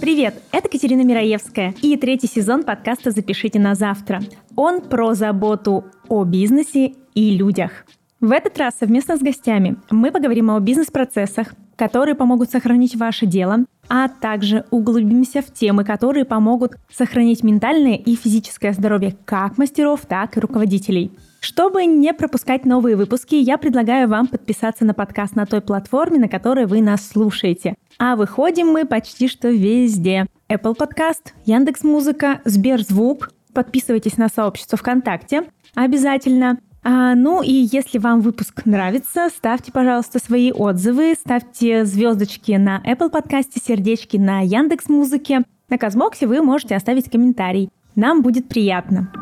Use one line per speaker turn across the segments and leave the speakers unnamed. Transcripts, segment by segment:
Привет, это Катерина Мираевская и третий сезон подкаста «Запишите на завтра». Он про заботу о бизнесе и людях. В этот раз совместно с гостями мы поговорим о бизнес-процессах, которые помогут сохранить ваше дело, а также углубимся в темы, которые помогут сохранить ментальное и физическое здоровье как мастеров, так и руководителей. Чтобы не пропускать новые выпуски, я предлагаю вам подписаться на подкаст на той платформе, на которой вы нас слушаете. А выходим мы почти что везде. Apple Podcast, Яндекс.Музыка, Сберзвук. Подписывайтесь на сообщество ВКонтакте обязательно. А, ну и если вам выпуск нравится, ставьте, пожалуйста, свои отзывы, ставьте звездочки на Apple подкасте, сердечки на Яндекс Музыке. На Казбоксе вы можете оставить комментарий. Нам будет приятно.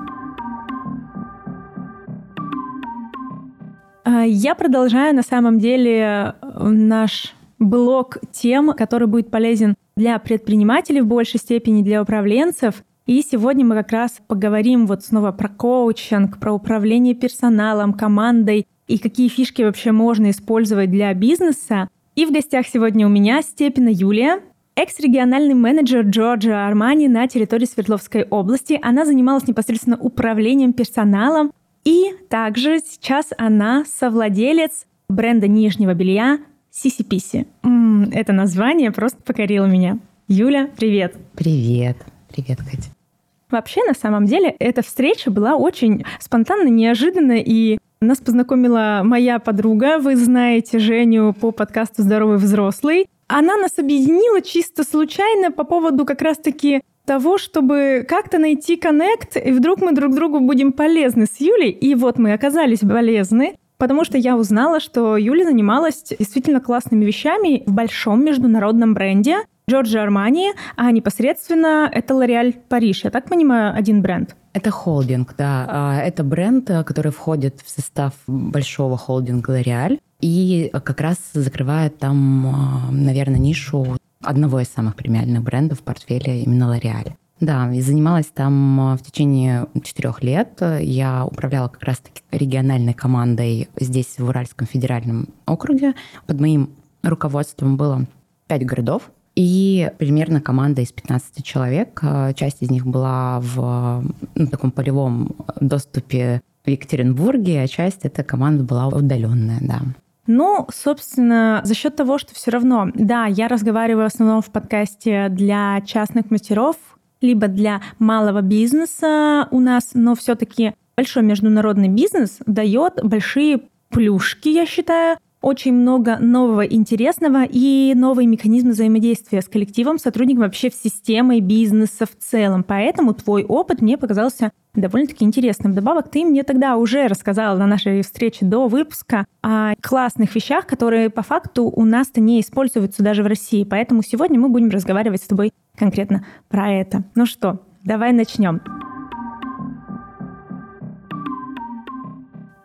А, я продолжаю на самом деле наш блок тем, который будет полезен для предпринимателей в большей степени, для управленцев. И сегодня мы как раз поговорим вот снова про коучинг, про управление персоналом, командой и какие фишки вообще можно использовать для бизнеса. И в гостях сегодня у меня Степина Юлия, экс-региональный менеджер Джорджа Армани на территории Свердловской области. Она занималась непосредственно управлением персоналом. И также сейчас она совладелец бренда нижнего белья Сиси Писи. Это название просто покорило меня. Юля, привет.
Привет. Привет, Катя.
Вообще, на самом деле, эта встреча была очень спонтанно, неожиданно, и нас познакомила моя подруга, вы знаете Женю по подкасту «Здоровый взрослый». Она нас объединила чисто случайно по поводу как раз-таки того, чтобы как-то найти коннект, и вдруг мы друг другу будем полезны с Юлей. И вот мы оказались полезны, потому что я узнала, что Юля занималась действительно классными вещами в большом международном бренде, Джорджи Армани, а непосредственно это Лореаль Париж. Я так понимаю, один бренд.
Это холдинг, да. А, это бренд, э, который входит в состав большого холдинга L'Oreal и как раз закрывает там, а, наверное, нишу одного из самых премиальных брендов в портфеле именно L'Oreal. Да, и занималась там а, в течение четырех лет. Я управляла как раз-таки региональной командой здесь, в Уральском федеральном округе. Под моим руководством было пять городов, и примерно команда из 15 человек. А, часть из них была в ну, таком полевом доступе в Екатеринбурге, а часть эта команда была удаленная, да.
Ну, собственно, за счет того, что все равно, да, я разговариваю в основном в подкасте для частных мастеров, либо для малого бизнеса у нас, но все-таки большой международный бизнес дает большие плюшки, я считаю, очень много нового интересного и новые механизмы взаимодействия с коллективом, сотрудником, вообще в системой бизнеса в целом. Поэтому твой опыт мне показался довольно-таки интересным. Добавок ты мне тогда уже рассказала на нашей встрече до выпуска о классных вещах, которые по факту у нас-то не используются даже в России. Поэтому сегодня мы будем разговаривать с тобой конкретно про это. Ну что, давай начнем.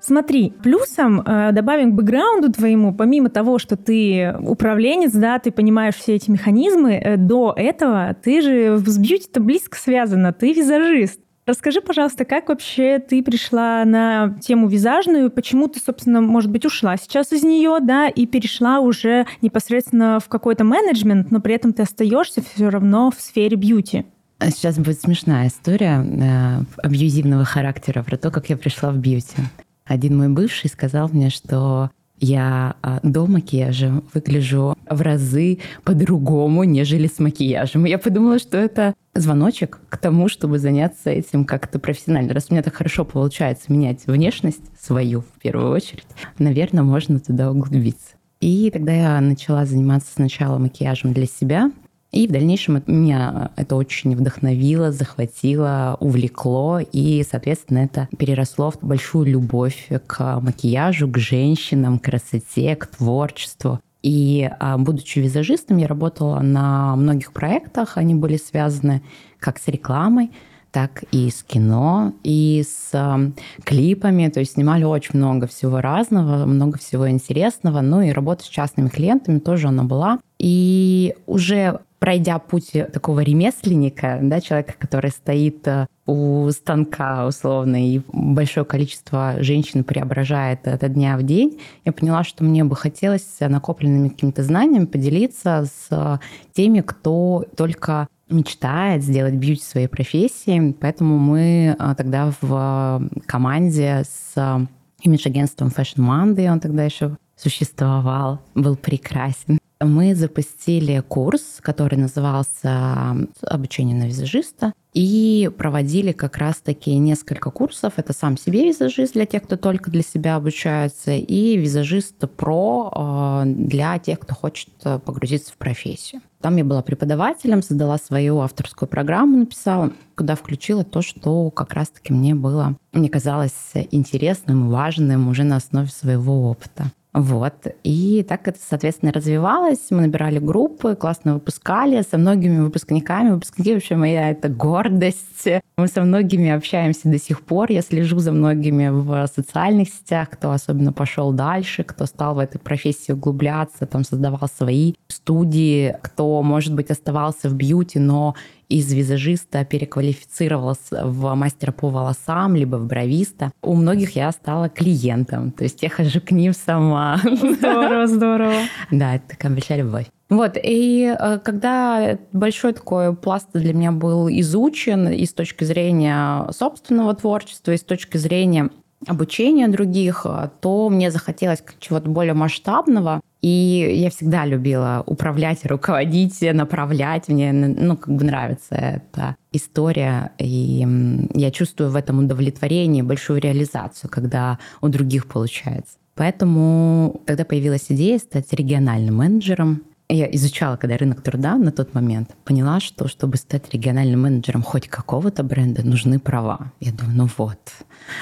Смотри, плюсом э, добавим к бэкграунду твоему, помимо того, что ты управленец, да, ты понимаешь все эти механизмы, э, до этого ты же с бьюти-то близко связана, ты визажист. Расскажи, пожалуйста, как вообще ты пришла на тему визажную, почему ты, собственно, может быть, ушла сейчас из нее, да, и перешла уже непосредственно в какой-то менеджмент, но при этом ты остаешься все равно в сфере бьюти.
А сейчас будет смешная история э, абьюзивного характера про то, как я пришла в бьюти. Один мой бывший сказал мне, что я а, до макияжа выгляжу в разы по-другому, нежели с макияжем. Я подумала, что это звоночек к тому, чтобы заняться этим как-то профессионально. Раз у меня так хорошо получается менять внешность свою в первую очередь, наверное, можно туда углубиться. И тогда я начала заниматься сначала макияжем для себя, и в дальнейшем меня это очень вдохновило, захватило, увлекло, и, соответственно, это переросло в большую любовь к макияжу, к женщинам, к красоте, к творчеству. И а, будучи визажистом, я работала на многих проектах, они были связаны как с рекламой, так и с кино, и с э, клипами. То есть снимали очень много всего разного, много всего интересного. Ну и работа с частными клиентами тоже она была. И уже пройдя путь такого ремесленника, да, человека, который стоит э, у станка условно, и большое количество женщин преображает от дня в день, я поняла, что мне бы хотелось накопленными какими-то знаниями поделиться с теми, кто только мечтает сделать бьюти своей профессией. Поэтому мы э, тогда в команде с имидж-агентством Fashion Monday, он тогда еще существовал, был прекрасен мы запустили курс, который назывался «Обучение на визажиста», и проводили как раз-таки несколько курсов. Это сам себе визажист для тех, кто только для себя обучается, и визажист про э, для тех, кто хочет погрузиться в профессию. Там я была преподавателем, создала свою авторскую программу, написала, куда включила то, что как раз-таки мне было, мне казалось интересным, важным уже на основе своего опыта. Вот. И так это, соответственно, развивалось. Мы набирали группы, классно выпускали со многими выпускниками. Выпускники вообще моя это гордость. Мы со многими общаемся до сих пор. Я слежу за многими в социальных сетях, кто особенно пошел дальше, кто стал в этой профессии углубляться, там создавал свои студии, кто, может быть, оставался в бьюти, но из визажиста переквалифицировался в мастера по волосам, либо в бровиста. У многих я стала клиентом, то есть я хожу к ним сама.
Здорово, здорово.
Да, это такая большая любовь. Вот, и э, когда большой такой пласт для меня был изучен и с точки зрения собственного творчества, и с точки зрения обучения других, то мне захотелось чего-то более масштабного. И я всегда любила управлять, руководить, направлять. Мне ну, как бы нравится эта история. И я чувствую в этом удовлетворение, большую реализацию, когда у других получается. Поэтому тогда появилась идея стать региональным менеджером я изучала, когда рынок труда на тот момент, поняла, что чтобы стать региональным менеджером хоть какого-то бренда, нужны права. Я думаю, ну вот,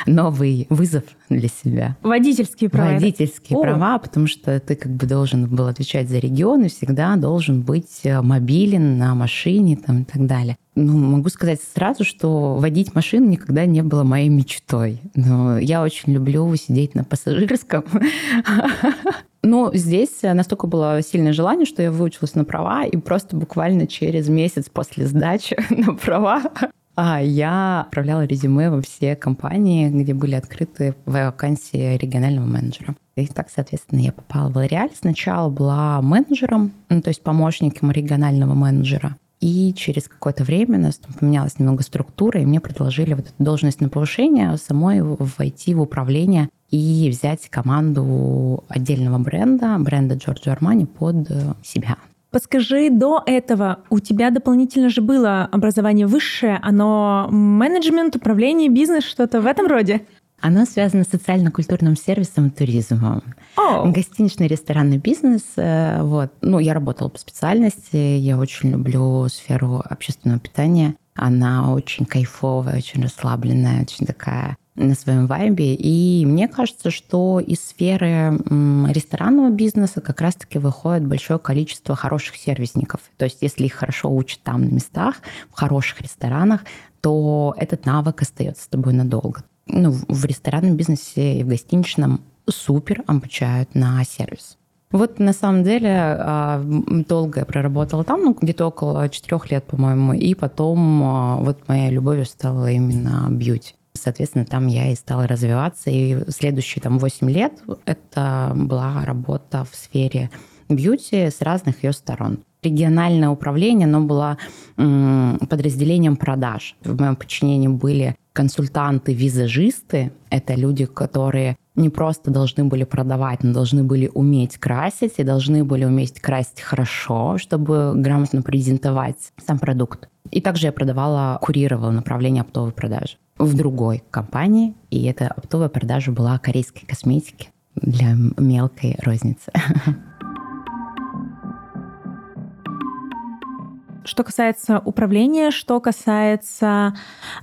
новый вызов для себя.
Водительские права.
Водительские О. права, потому что ты как бы должен был отвечать за регион и всегда должен быть э, мобилен на машине там, и так далее. Ну, могу сказать сразу, что водить машину никогда не было моей мечтой. Но я очень люблю сидеть на пассажирском. Но здесь настолько было сильное желание, что я выучилась на права, и просто буквально через месяц после сдачи на права а я отправляла резюме во все компании, где были открыты вакансии регионального менеджера. И так, соответственно, я попала в L'Oréal. Сначала была менеджером, ну, то есть помощником регионального менеджера. И через какое-то время у нас поменялась немного структура, и мне предложили вот эту должность на повышение, самой войти в управление и взять команду отдельного бренда, бренда Giorgio Armani под э, себя.
Подскажи, до этого у тебя дополнительно же было образование высшее, оно менеджмент, управление, бизнес, что-то в этом роде?
Оно связано с социально-культурным сервисом и туризмом. Oh. Гостиничный ресторанный бизнес. Э, вот. Ну, я работала по специальности. Я очень люблю сферу общественного питания. Она очень кайфовая, очень расслабленная, очень такая на своем вайбе. И мне кажется, что из сферы ресторанного бизнеса как раз-таки выходит большое количество хороших сервисников. То есть если их хорошо учат там на местах, в хороших ресторанах, то этот навык остается с тобой надолго ну, в ресторанном бизнесе и в гостиничном супер обучают на сервис. Вот на самом деле а, долго я проработала там, ну, где-то около четырех лет, по-моему, и потом а, вот моя любовью стала именно бьюти. Соответственно, там я и стала развиваться, и следующие там 8 лет это была работа в сфере бьюти с разных ее сторон. Региональное управление, оно было подразделением продаж. В моем подчинении были консультанты-визажисты. Это люди, которые не просто должны были продавать, но должны были уметь красить и должны были уметь красить хорошо, чтобы грамотно презентовать сам продукт. И также я продавала, курировала направление оптовой продажи в другой компании, и эта оптовая продажа была корейской косметики для мелкой розницы.
что касается управления, что касается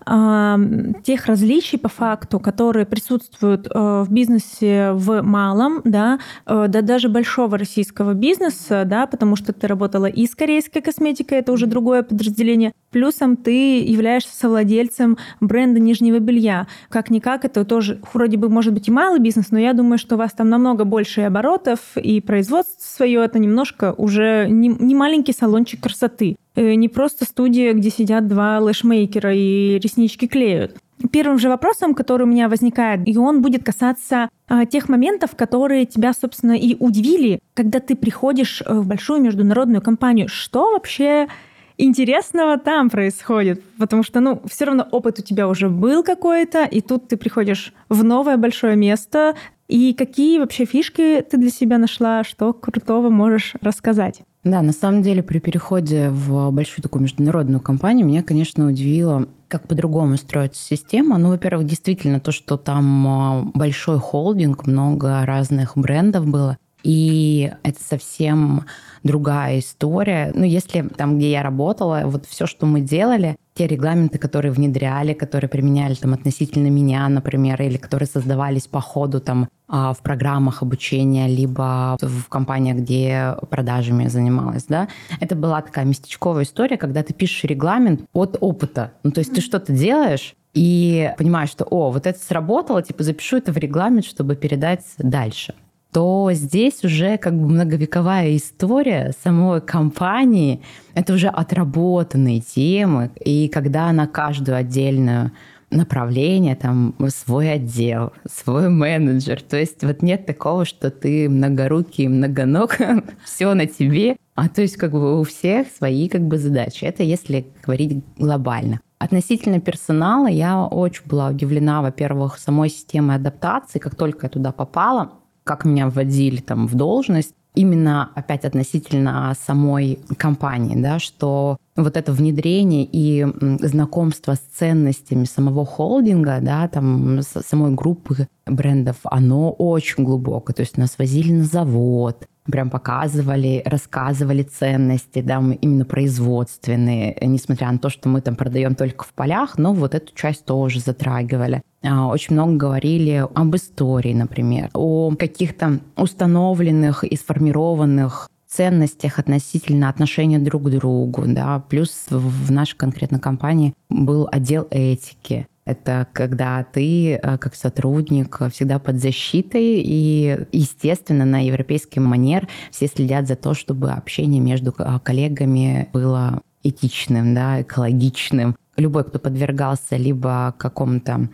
э, тех различий по факту, которые присутствуют э, в бизнесе в малом, да, э, да даже большого российского бизнеса, да, потому что ты работала и с корейской косметикой, это уже другое подразделение, плюсом ты являешься совладельцем бренда нижнего белья. Как-никак, это тоже вроде бы может быть и малый бизнес, но я думаю, что у вас там намного больше оборотов, и производство свое это немножко уже не, не маленький салончик красоты. Э, не просто студия, где сидят два лэшмейкера и реснички клеют. Первым же вопросом, который у меня возникает, и он будет касаться э, тех моментов, которые тебя, собственно, и удивили, когда ты приходишь э, в большую международную компанию. Что вообще интересного там происходит? Потому что, ну, все равно опыт у тебя уже был какой-то, и тут ты приходишь в новое большое место. И какие вообще фишки ты для себя нашла, что крутого можешь рассказать?
Да, на самом деле при переходе в большую такую международную компанию меня, конечно, удивило, как по-другому строится система. Ну, во-первых, действительно то, что там а, большой холдинг, много разных брендов было. И это совсем другая история. Ну, если там, где я работала, вот все, что мы делали, те регламенты, которые внедряли, которые применяли там относительно меня, например, или которые создавались по ходу там а, в программах обучения, либо в компаниях, где продажами занималась, да, это была такая местечковая история, когда ты пишешь регламент от опыта. Ну, то есть ты что-то делаешь, и понимаешь, что, о, вот это сработало, типа запишу это в регламент, чтобы передать дальше то здесь уже как бы многовековая история самой компании. Это уже отработанные темы. И когда на каждую отдельную направление, там свой отдел, свой менеджер. То есть вот нет такого, что ты многорукий, многоног, все на тебе. А то есть как бы у всех свои как бы задачи. Это если говорить глобально. Относительно персонала я очень была удивлена, во-первых, самой системой адаптации. Как только я туда попала, как меня вводили там в должность, именно опять относительно самой компании, да, что вот это внедрение и знакомство с ценностями самого холдинга, да, там самой группы брендов, оно очень глубокое. То есть нас возили на завод, прям показывали, рассказывали ценности, да, именно производственные, несмотря на то, что мы там продаем только в полях, но вот эту часть тоже затрагивали. А, очень много говорили об истории, например, о каких-то установленных и сформированных ценностях относительно отношения друг к другу, да, плюс в нашей конкретной компании был отдел этики, это когда ты э, как сотрудник всегда под защитой, и, естественно, на европейский манер все следят за то, чтобы общение между э, коллегами было этичным, да, экологичным. Любой, кто подвергался либо какому-то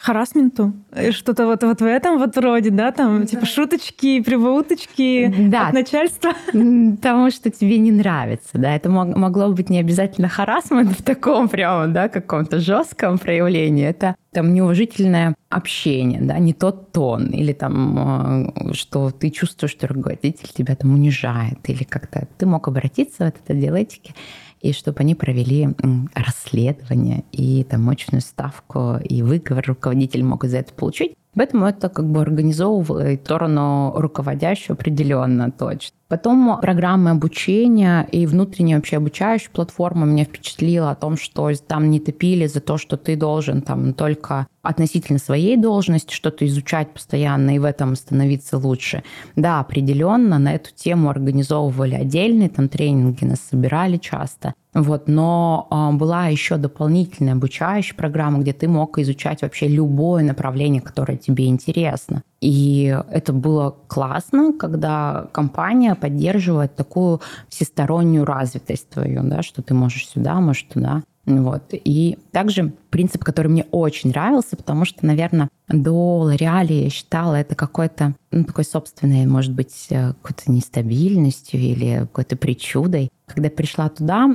харасменту? Э, что-то вот, вот в этом вот роде, да? Там, да. типа, шуточки, прибауточки да. от начальства?
Потому что тебе не нравится, да? Это могло быть не обязательно харасмент в таком прямо, да, каком-то жестком проявлении. Это там неуважительное общение, да, не тот тон, или там, э, что ты чувствуешь, что руководитель тебя там унижает, или как-то ты мог обратиться в этот отдел этики и чтобы они провели расследование и там мощную ставку, и выговор руководитель мог за это получить. Поэтому это как бы организовывает сторону руководящую определенно точно. Потом программы обучения и внутренняя вообще обучающая платформа меня впечатлила о том, что там не топили за то, что ты должен там только относительно своей должности что-то изучать постоянно и в этом становиться лучше. Да, определенно на эту тему организовывали отдельные там тренинги, нас собирали часто. Вот, но э, была еще дополнительная обучающая программа, где ты мог изучать вообще любое направление, которое тебе интересно. И это было классно, когда компания поддерживает такую всестороннюю развитость твою, да, что ты можешь сюда, можешь туда. Вот. И также принцип, который мне очень нравился, потому что, наверное, до Лореали я считала это какой-то, ну, такой собственной, может быть, э, какой-то нестабильностью или какой-то причудой. Когда пришла туда,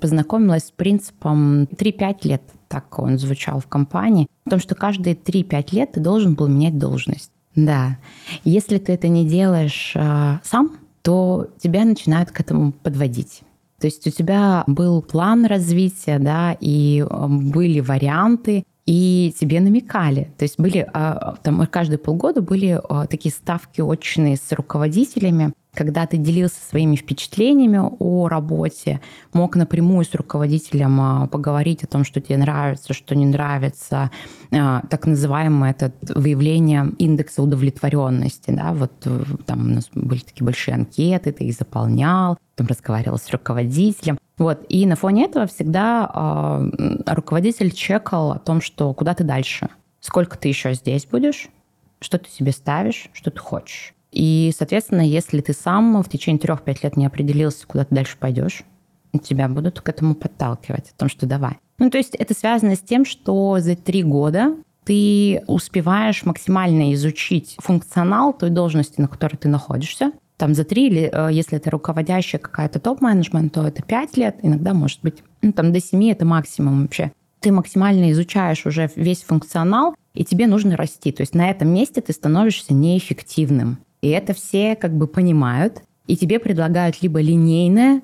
познакомилась с принципом 3-5 лет, так он звучал в компании, о том, что каждые 3-5 лет ты должен был менять должность. Да. Если ты это не делаешь э, сам, то тебя начинают к этому подводить. То есть у тебя был план развития, да, и были варианты, и тебе намекали. То есть были там каждые полгода были такие ставки очные с руководителями, когда ты делился своими впечатлениями о работе, мог напрямую с руководителем а, поговорить о том, что тебе нравится, что не нравится, а, так называемое это выявление индекса удовлетворенности. Да? Вот э, там у нас были такие большие анкеты, ты их заполнял, там разговаривал с руководителем. Вот. И на фоне этого всегда э, руководитель чекал о том, что куда ты дальше, сколько ты еще здесь будешь, что ты себе ставишь, что ты хочешь. И, соответственно, если ты сам в течение трех-пять лет не определился, куда ты дальше пойдешь, тебя будут к этому подталкивать, о том, что давай. Ну, то есть это связано с тем, что за три года ты успеваешь максимально изучить функционал той должности, на которой ты находишься. Там за три, или э, если это руководящая какая-то топ-менеджмент, то это пять лет, иногда может быть, ну, там до семи это максимум вообще. Ты максимально изучаешь уже весь функционал, и тебе нужно расти. То есть на этом месте ты становишься неэффективным. И это все как бы понимают, и тебе предлагают либо линейный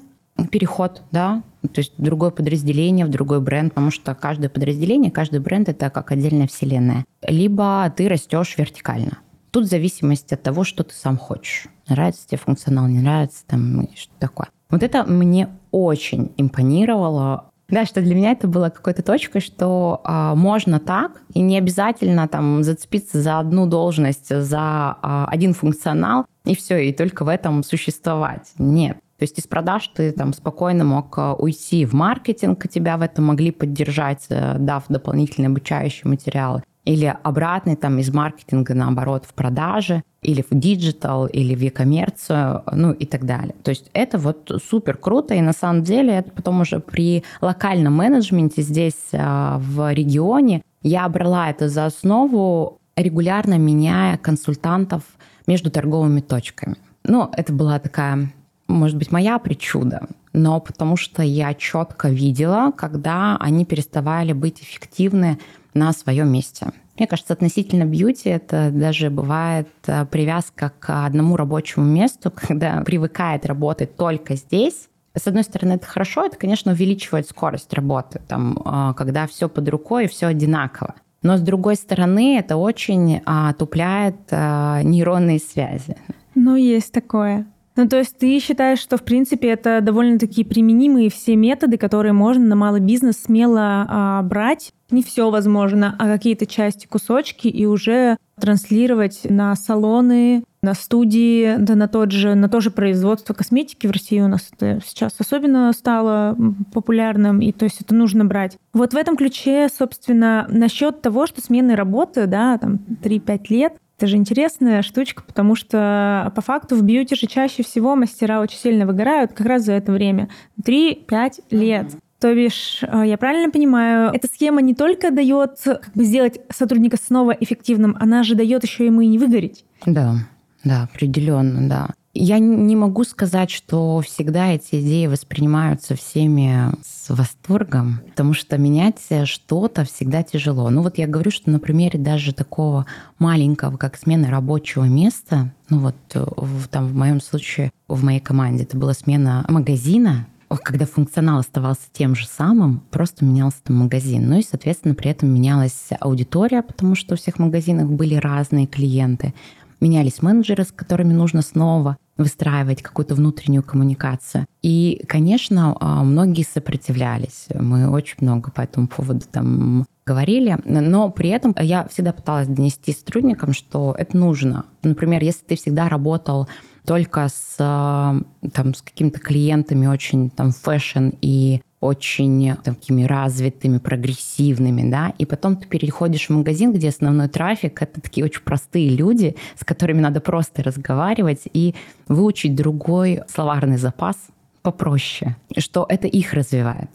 переход, да, то есть другое подразделение в другой бренд, потому что каждое подразделение, каждый бренд это как отдельная вселенная. Либо ты растешь вертикально. Тут зависимость от того, что ты сам хочешь. Нравится тебе функционал, не нравится, там, что такое. Вот это мне очень импонировало да, что для меня это было какой-то точкой, что а, можно так, и не обязательно там зацепиться за одну должность, за а, один функционал, и все, и только в этом существовать. Нет. То есть из продаж ты там спокойно мог а, уйти в маркетинг, тебя в этом могли поддержать, э, дав дополнительные обучающие материалы или обратно там из маркетинга, наоборот, в продажи, или в digital, или в e-коммерцию, ну и так далее. То есть это вот супер круто, и на самом деле это потом уже при локальном менеджменте здесь а, в регионе я брала это за основу, регулярно меняя консультантов между торговыми точками. Ну, это была такая, может быть, моя причуда, но потому что я четко видела, когда они переставали быть эффективны на своем месте. Мне кажется, относительно бьюти это даже бывает э, привязка к одному рабочему месту, когда привыкает работать только здесь. С одной стороны, это хорошо, это, конечно, увеличивает скорость работы, там, э, когда все под рукой и все одинаково. Но с другой стороны, это очень отупляет э, нейронные связи.
Ну, есть такое. Ну, то есть ты считаешь, что, в принципе, это довольно-таки применимые все методы, которые можно на малый бизнес смело а, брать. Не все возможно, а какие-то части, кусочки, и уже транслировать на салоны, на студии, да на тот же, на то же производство косметики в России у нас это сейчас особенно стало популярным, и то есть это нужно брать. Вот в этом ключе, собственно, насчет того, что смены работы, да, там 3-5 лет, это же интересная штучка, потому что по факту в бьюти же чаще всего мастера очень сильно выгорают как раз за это время. 3-5 лет. Mm-hmm. То бишь, э, я правильно понимаю, эта схема не только дает как бы сделать сотрудника снова эффективным, она же дает еще ему и не выгореть.
Да, да, определенно, да. Я не могу сказать, что всегда эти идеи воспринимаются всеми с восторгом, потому что менять что-то всегда тяжело. Ну вот я говорю, что на примере даже такого маленького, как смена рабочего места, ну вот в, там в моем случае, в моей команде это была смена магазина, когда функционал оставался тем же самым, просто менялся там магазин. Ну и, соответственно, при этом менялась аудитория, потому что у всех магазинов были разные клиенты. Менялись менеджеры, с которыми нужно снова выстраивать какую-то внутреннюю коммуникацию. И, конечно, а, многие сопротивлялись. Мы очень много по этому поводу там говорили, но при этом я всегда пыталась донести сотрудникам, что это нужно. Например, если ты всегда работал только с, а, там, с какими-то клиентами очень там fashion и очень такими развитыми, прогрессивными, да, и потом ты переходишь в магазин, где основной трафик — это такие очень простые люди, с которыми надо просто разговаривать и выучить другой словарный запас попроще, что это их развивает.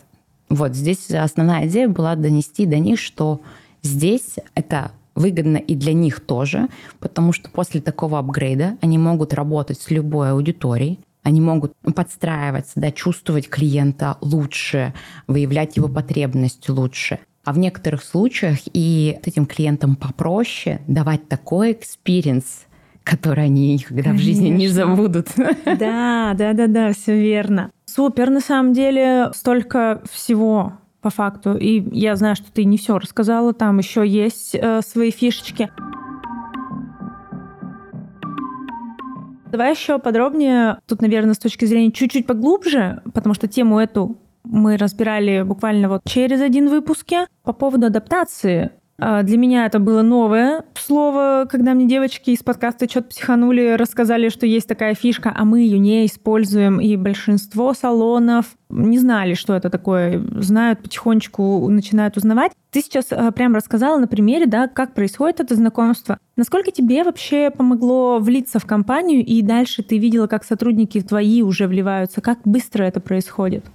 Вот здесь основная идея была донести до них, что здесь это выгодно и для них тоже, потому что после такого апгрейда они могут работать с любой аудиторией, они могут подстраиваться, да, чувствовать клиента лучше, выявлять его потребность лучше. А в некоторых случаях и этим клиентам попроще давать такой experience, который они никогда Конечно. в жизни не забудут.
Да, да, да, да, все верно. Супер, на самом деле, столько всего по факту. И я знаю, что ты не все рассказала, там еще есть э, свои фишечки. Давай еще подробнее, тут, наверное, с точки зрения чуть-чуть поглубже, потому что тему эту мы разбирали буквально вот через один выпуске. По поводу адаптации для меня это было новое слово, когда мне девочки из подкаста что-то психанули, рассказали, что есть такая фишка, а мы ее не используем. И большинство салонов не знали, что это такое, знают потихонечку, начинают узнавать. Ты сейчас а, прям рассказала на примере, да, как происходит это знакомство. Насколько тебе вообще помогло влиться в компанию, и дальше ты видела, как сотрудники твои уже вливаются, как быстро это происходит?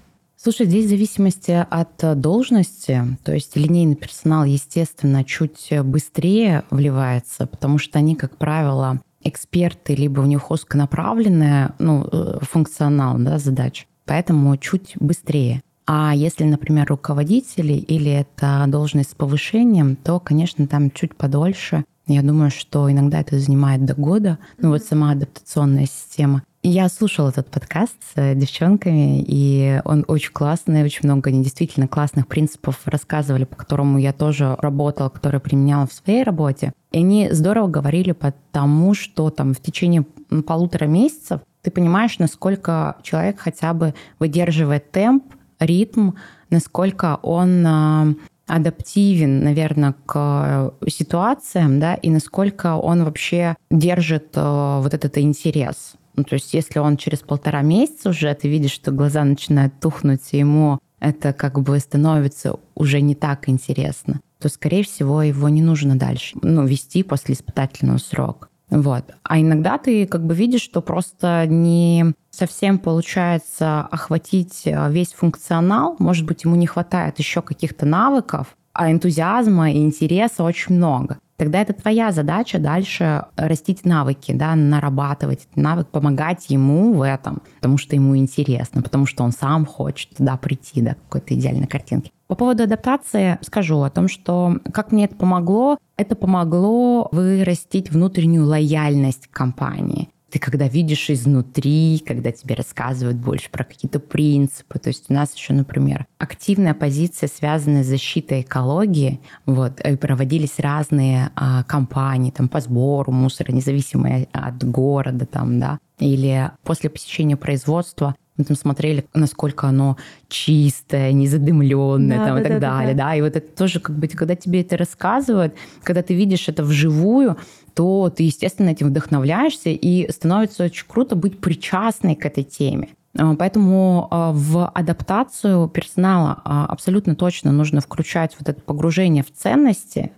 Слушай, здесь в зависимости от э, должности, то есть линейный персонал, естественно, чуть быстрее вливается, потому что они, как правило, эксперты, либо у них узконаправленная ну, э, функционал да, задач, поэтому чуть быстрее. А если, например, руководители или это должность с повышением, то, конечно, там чуть подольше. Я думаю, что иногда это занимает до года, ну вот сама адаптационная система. Я слушала этот подкаст с девчонками, и он очень классный, очень много они действительно классных принципов рассказывали, по которому я тоже работала, которые применяла в своей работе. И они здорово говорили по тому, что там в течение полутора месяцев ты понимаешь, насколько человек хотя бы выдерживает темп, ритм, насколько он а, адаптивен, наверное, к ситуациям, да, и насколько он вообще держит а, вот этот интерес. Ну, то есть если он через полтора месяца уже, ты видишь, что глаза начинают тухнуть, и ему это как бы становится уже не так интересно, то, скорее всего, его не нужно дальше ну, вести после испытательного срока. Вот. А иногда ты как бы видишь, что просто не совсем получается охватить э, весь функционал. Может быть, ему не хватает еще каких-то навыков, а энтузиазма и интереса очень много тогда это твоя задача дальше растить навыки, да, нарабатывать этот навык, помогать ему в этом, потому что ему интересно, потому что он сам хочет туда прийти, да, какой-то идеальной картинки. По поводу адаптации скажу о том, что как мне это помогло, это помогло вырастить внутреннюю лояльность компании ты когда видишь изнутри, когда тебе рассказывают больше про какие-то принципы, то есть у нас еще, например, активная позиция, связанная с защитой экологии, вот, и проводились разные а, кампании там по сбору мусора, независимые от города, там, да, или после посещения производства мы там смотрели, насколько оно чистое, незадымленное да, там, да, и так да, далее. Да. да. И вот это тоже, как бы, когда тебе это рассказывают, когда ты видишь это вживую, то ты, естественно, этим вдохновляешься, и становится очень круто быть причастной к этой теме. А, поэтому а, в адаптацию персонала а, абсолютно точно нужно включать вот это погружение в ценности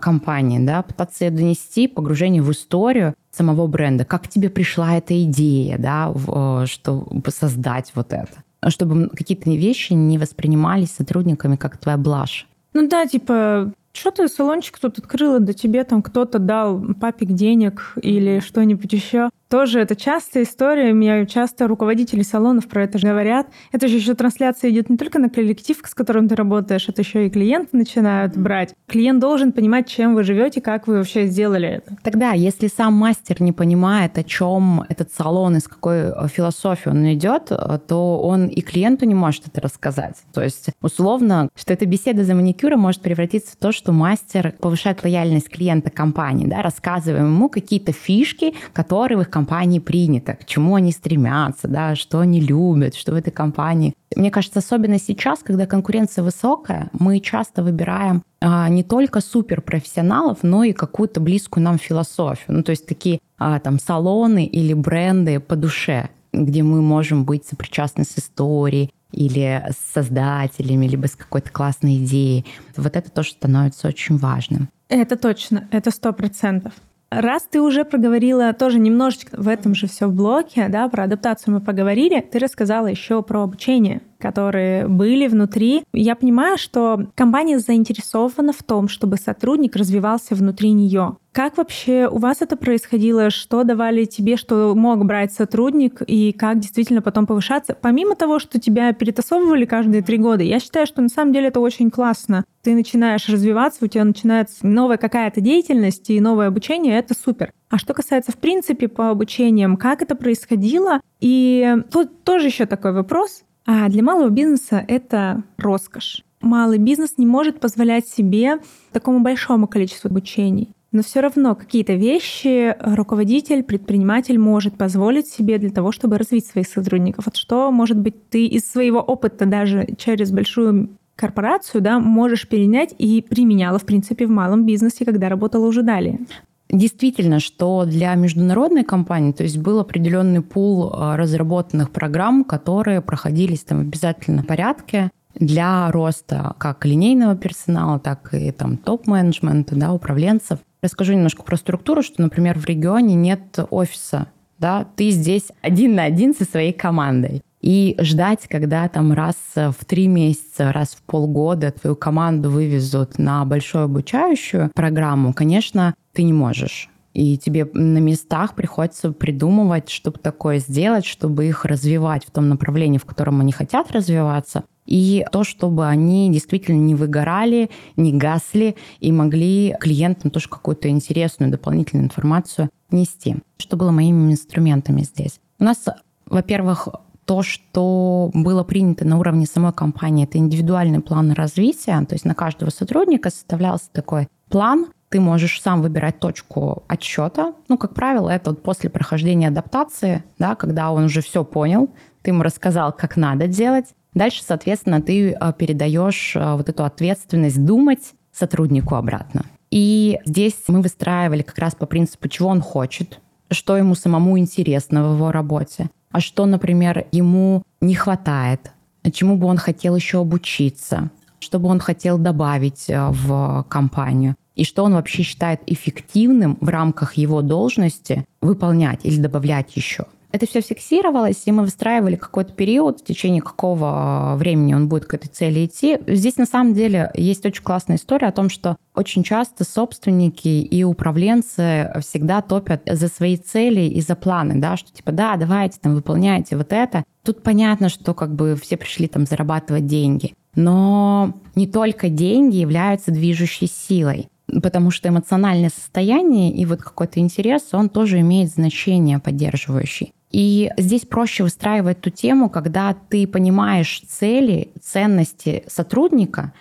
компании, да, пытаться ее донести, погружение в историю самого бренда. Как тебе пришла эта идея, да, чтобы создать вот это? Чтобы какие-то вещи не воспринимались сотрудниками как твоя блажь.
Ну да, типа что ты салончик тут открыла, да тебе там кто-то дал папик денег или что-нибудь еще. Тоже это частая история. Меня часто руководители салонов про это говорят. Это же еще трансляция идет не только на коллектив, с которым ты работаешь, это еще и клиенты начинают брать. Клиент должен понимать, чем вы живете, как вы вообще сделали это.
Тогда, если сам мастер не понимает, о чем этот салон и с какой э, философией он идет, э, то он и клиенту не может это рассказать. То есть, условно, что эта беседа за маникюром может превратиться в то, что мастер повышает лояльность клиента компании, да, рассказывая ему какие-то фишки, которые в их компании принято, к чему они стремятся, да, что они любят, что в этой компании. Мне кажется, особенно сейчас, когда конкуренция высокая, мы часто выбираем а, не только суперпрофессионалов, но и какую-то близкую нам философию. Ну, то есть такие а, там салоны или бренды по душе, где мы можем быть сопричастны с историей, или с создателями, либо с какой-то классной идеей. Вот это тоже становится очень важным.
Это точно, это сто процентов. Раз ты уже проговорила тоже немножечко в этом же все блоке, да, про адаптацию мы поговорили, ты рассказала еще про обучение которые были внутри. Я понимаю, что компания заинтересована в том, чтобы сотрудник развивался внутри нее. Как вообще у вас это происходило? Что давали тебе, что мог брать сотрудник, и как действительно потом повышаться? Помимо того, что тебя перетасовывали каждые три года, я считаю, что на самом деле это очень классно. Ты начинаешь развиваться, у тебя начинается новая какая-то деятельность и новое обучение, это супер. А что касается, в принципе, по обучениям, как это происходило? И тут тоже еще такой вопрос. А для малого бизнеса это роскошь. Малый бизнес не может позволять себе такому большому количеству обучений. но все равно какие-то вещи руководитель, предприниматель может позволить себе для того, чтобы развить своих сотрудников. Вот что, может быть, ты из своего опыта даже через большую корпорацию да, можешь перенять и применяла, в принципе, в малом бизнесе, когда работала уже далее?
Действительно, что для международной компании, то есть был определенный пул а, разработанных программ, которые проходились там в обязательном порядке для роста как линейного персонала, так и там топ-менеджмента, да, управленцев. Расскажу немножко про структуру, что, например, в регионе нет офиса, да, ты здесь один на один со своей командой. И ждать, когда там раз в три месяца, раз в полгода твою команду вывезут на большую обучающую программу, конечно, ты не можешь. И тебе на местах приходится придумывать, чтобы такое сделать, чтобы их развивать в том направлении, в котором они хотят развиваться. И то, чтобы они действительно не выгорали, не гасли и могли клиентам тоже какую-то интересную дополнительную информацию нести. Что было моими инструментами здесь? У нас, во-первых, то, что было принято на уровне самой компании, это индивидуальный план развития, то есть на каждого сотрудника составлялся такой план, ты можешь сам выбирать точку отсчета. Ну, как правило, это вот после прохождения адаптации, да, когда он уже все понял, ты ему рассказал, как надо делать. Дальше, соответственно, ты а, передаешь а, вот эту ответственность думать сотруднику обратно. И здесь мы выстраивали как раз по принципу, чего он хочет, что ему самому интересно в его работе, а что, например, ему не хватает, чему бы он хотел еще обучиться, что бы он хотел добавить э, в компанию, и что он вообще считает эффективным в рамках его должности выполнять или добавлять еще. Это все фиксировалось, и мы выстраивали какой-то период, в течение какого времени он будет к этой цели идти. Здесь на самом деле есть очень классная история о том, что очень часто собственники и управленцы всегда топят за свои цели и за планы, да, что типа, да, давайте там выполняйте вот это. Тут понятно, что как бы все пришли там зарабатывать деньги. Но не только деньги являются движущей силой потому что эмоциональное состояние и вот какой-то интерес, он тоже имеет значение поддерживающий. И здесь проще выстраивать ту тему, когда ты понимаешь цели, ценности сотрудника,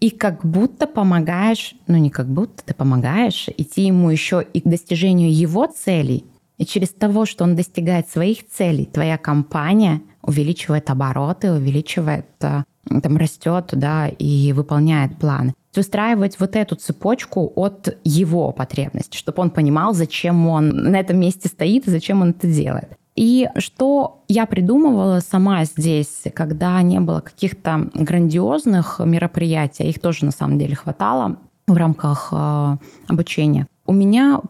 и как будто помогаешь, ну не как будто ты помогаешь идти ему еще и к достижению его целей. И через того, что он достигает своих целей, твоя компания увеличивает обороты, увеличивает, э, там растет, да, и выполняет планы выстраивать вот эту цепочку от его потребностей, чтобы он понимал, зачем он на этом месте стоит и зачем он это делает. И что я придумывала сама здесь, когда не было каких-то грандиозных мероприятий, их тоже на самом деле хватало в рамках э, обучения. У меня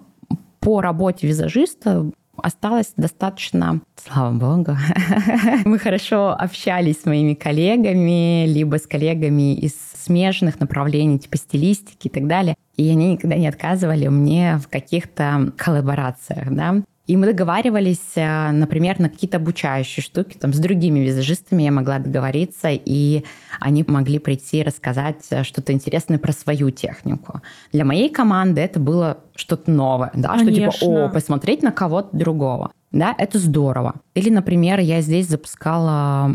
по работе визажиста осталось достаточно, слава богу, мы хорошо общались с моими коллегами, либо с коллегами из смежных направлений, типа стилистики и так далее. И они никогда не отказывали мне в каких-то коллаборациях, да. И мы договаривались, э, например, на какие-то обучающие штуки. Там с другими визажистами я могла договориться, и они могли прийти и рассказать э, что-то интересное про свою технику. Для моей команды это было что-то новое, да, Конечно. что типа, о, посмотреть на кого-то другого. Да, это здорово. Или, например, я здесь запускала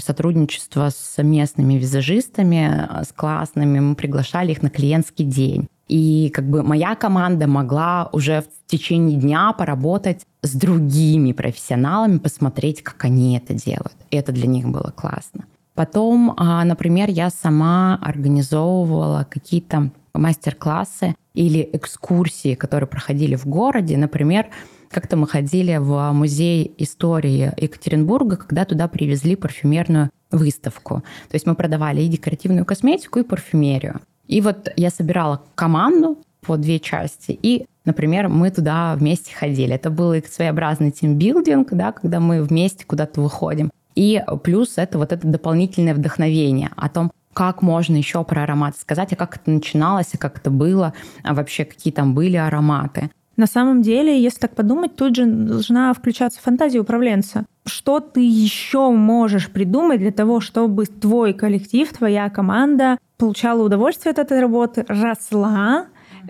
сотрудничество с местными визажистами, э, с классными. Мы приглашали их на клиентский день. И как бы моя команда могла уже в течение дня поработать с другими профессионалами, посмотреть, как они это делают. И это для них было классно. Потом, а, например, я сама организовывала какие-то мастер-классы или экскурсии, которые проходили в городе. Например, как-то мы ходили в музей истории Екатеринбурга, когда туда привезли парфюмерную выставку. То есть мы продавали и декоративную косметику, и парфюмерию. И вот я собирала команду по две части, и, например, мы туда вместе ходили. Это был своеобразный тимбилдинг, да, когда мы вместе куда-то выходим. И плюс это вот это дополнительное вдохновение о том, как можно еще про аромат сказать, а как это начиналось, а как это было, а вообще какие там были ароматы.
На самом деле, если так подумать, тут же должна включаться фантазия управленца. Что ты еще можешь придумать для того, чтобы твой коллектив, твоя команда получала удовольствие от этой работы, росла,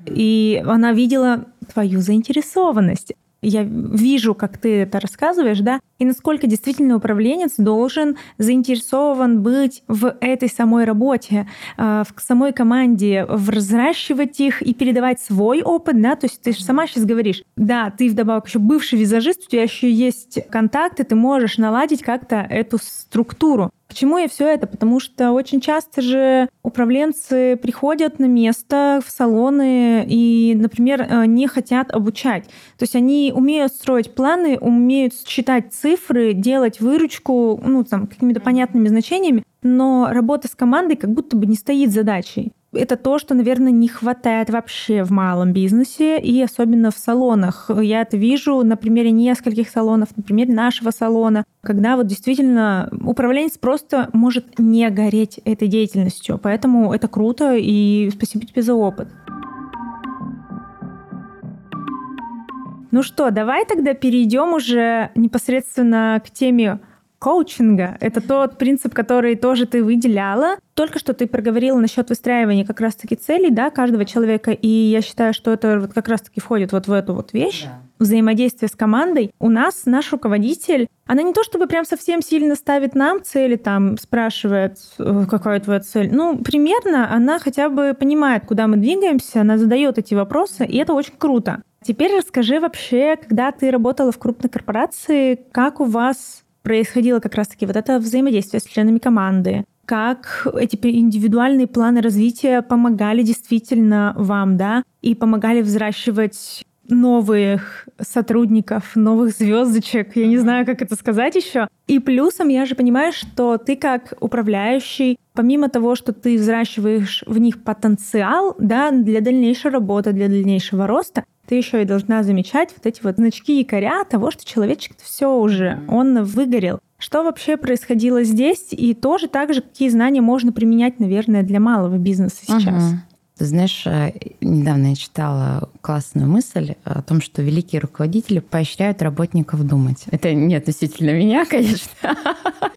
и она видела твою заинтересованность. Я вижу, как ты это рассказываешь, да, и насколько действительно управленец должен заинтересован быть в этой самой работе, э, в самой команде, в взращивать их и передавать свой опыт, да, то есть ты же сама сейчас говоришь, да, ты вдобавок еще бывший визажист, у тебя еще есть контакты, ты можешь наладить как-то эту структуру. К чему я все это? Потому что очень часто же управленцы приходят на место в салоны и, например, э, не хотят обучать. То есть они умеют строить планы, умеют считать цифры, делать выручку, ну, там, какими-то понятными значениями, но работа с командой как будто бы не стоит задачей это то, что, наверное, не хватает вообще в малом бизнесе и особенно в салонах. Я это вижу на примере нескольких салонов, на примере нашего салона, когда вот действительно управленец просто может не гореть этой деятельностью. Поэтому это круто, и спасибо тебе за опыт. Ну что, давай тогда перейдем уже непосредственно к теме коучинга. Это тот принцип, который тоже ты выделяла. Только что ты проговорила насчет выстраивания как раз-таки целей да, каждого человека, и я считаю, что это вот как раз-таки входит вот в эту вот вещь. Да взаимодействие с командой, у нас наш руководитель, она не то чтобы прям совсем сильно ставит нам цели, там спрашивает, э, какая твоя цель. Ну, примерно она хотя бы понимает, куда мы двигаемся, она задает эти вопросы, и это очень круто. Теперь расскажи вообще, когда ты работала в крупной корпорации, как у вас происходило как раз-таки вот это взаимодействие с членами команды, как эти индивидуальные планы развития помогали действительно вам, да, и помогали взращивать новых сотрудников, новых звездочек, я не знаю, как это сказать еще. И плюсом я же понимаю, что ты как управляющий, помимо того, что ты взращиваешь в них потенциал, да, для дальнейшей работы, для дальнейшего роста, ты еще и должна замечать вот эти вот значки якоря того, что человечек все уже, он выгорел. Что вообще происходило здесь? И тоже так же, какие знания можно применять, наверное, для малого бизнеса сейчас? Угу.
Ты знаешь, э, недавно я читала классную мысль о том, что великие руководители поощряют работников думать. Это не относительно меня, конечно.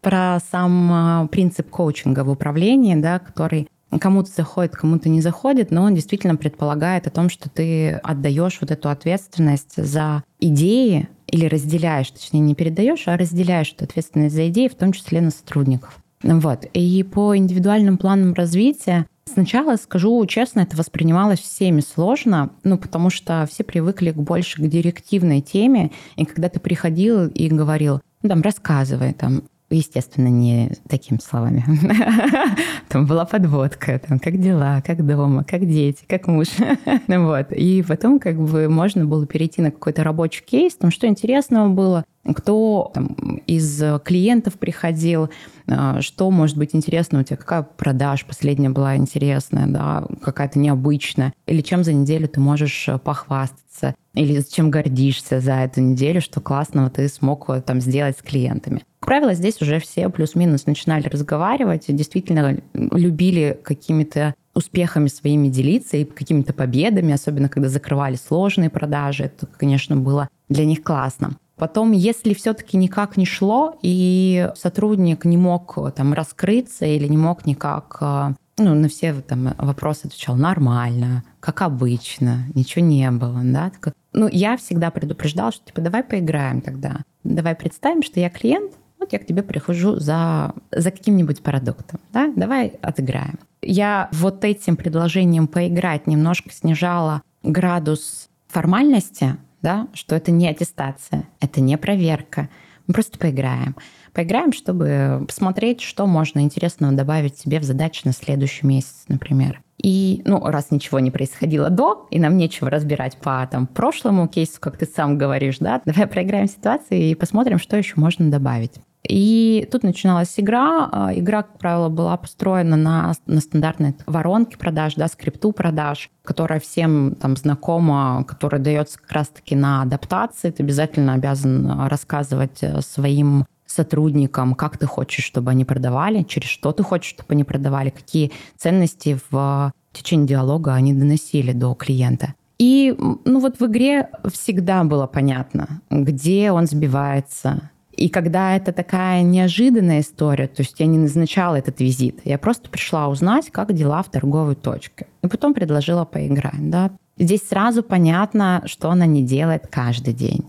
Про сам э, принцип коучинга в управлении, да, который кому-то заходит, кому-то не заходит, но он действительно предполагает о том, что ты отдаешь вот эту ответственность за идеи или разделяешь, точнее не передаешь, а разделяешь эту ответственность за идеи, в том числе на сотрудников. Вот. И по индивидуальным планам развития Сначала, скажу честно, это воспринималось всеми сложно, ну, потому что все привыкли к больше к директивной теме, и когда ты приходил и говорил, ну, там, рассказывай, там, естественно, не такими словами. Там была подводка, там, как дела, как дома, как дети, как муж. вот. И потом как бы можно было перейти на какой-то рабочий кейс, там, что интересного было, кто там, из клиентов приходил, а, что может быть интересно у тебя, какая продаж последняя была интересная, да, какая-то необычная, или чем за неделю ты можешь похвастаться, или чем гордишься за эту неделю, что классного ты смог там сделать с клиентами. Как правило, здесь уже все плюс-минус начинали разговаривать, действительно любили какими-то успехами своими делиться и какими-то победами, особенно когда закрывали сложные продажи. Это, конечно, было для них классно. Потом, если все-таки никак не шло, и сотрудник не мог там раскрыться или не мог никак э, ну, на все там вопросы отвечал нормально, как обычно, ничего не было, да. Ну, я всегда предупреждала, что типа давай поиграем тогда, давай представим, что я клиент, вот я к тебе прихожу за, за каким-нибудь продуктом, да, давай отыграем. Я вот этим предложением поиграть немножко снижала градус формальности, да, что это не аттестация, это не проверка, мы просто поиграем. Поиграем, чтобы посмотреть, что можно интересного добавить себе в задачи на следующий месяц, например. И, ну, раз ничего не происходило до, и нам нечего разбирать по там, прошлому кейсу, как ты сам говоришь, да, давай проиграем ситуацию и посмотрим, что еще можно добавить. И тут начиналась игра. А, игра, как правило, была построена на, на стандартной воронке продаж, да, скрипту продаж, которая всем там знакома, которая дается как раз-таки на адаптации. Ты обязательно обязан рассказывать э, своим сотрудникам, как ты хочешь, чтобы они продавали, через что ты хочешь, чтобы они продавали, какие ценности в течение диалога они доносили до клиента. И ну вот в игре всегда было понятно, где он сбивается, и когда это такая неожиданная история, то есть я не назначала этот визит, я просто пришла узнать, как дела в торговой точке. И потом предложила поиграть. Да. Здесь сразу понятно, что она не делает каждый день.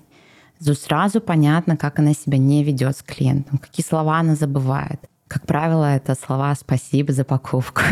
Сразу понятно, как она себя не ведет с клиентом, какие слова она забывает. Как правило, это слова «спасибо за покупку».